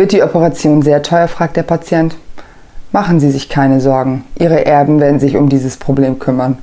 Wird die Operation sehr teuer? fragt der Patient. Machen Sie sich keine Sorgen. Ihre Erben werden sich um dieses Problem kümmern.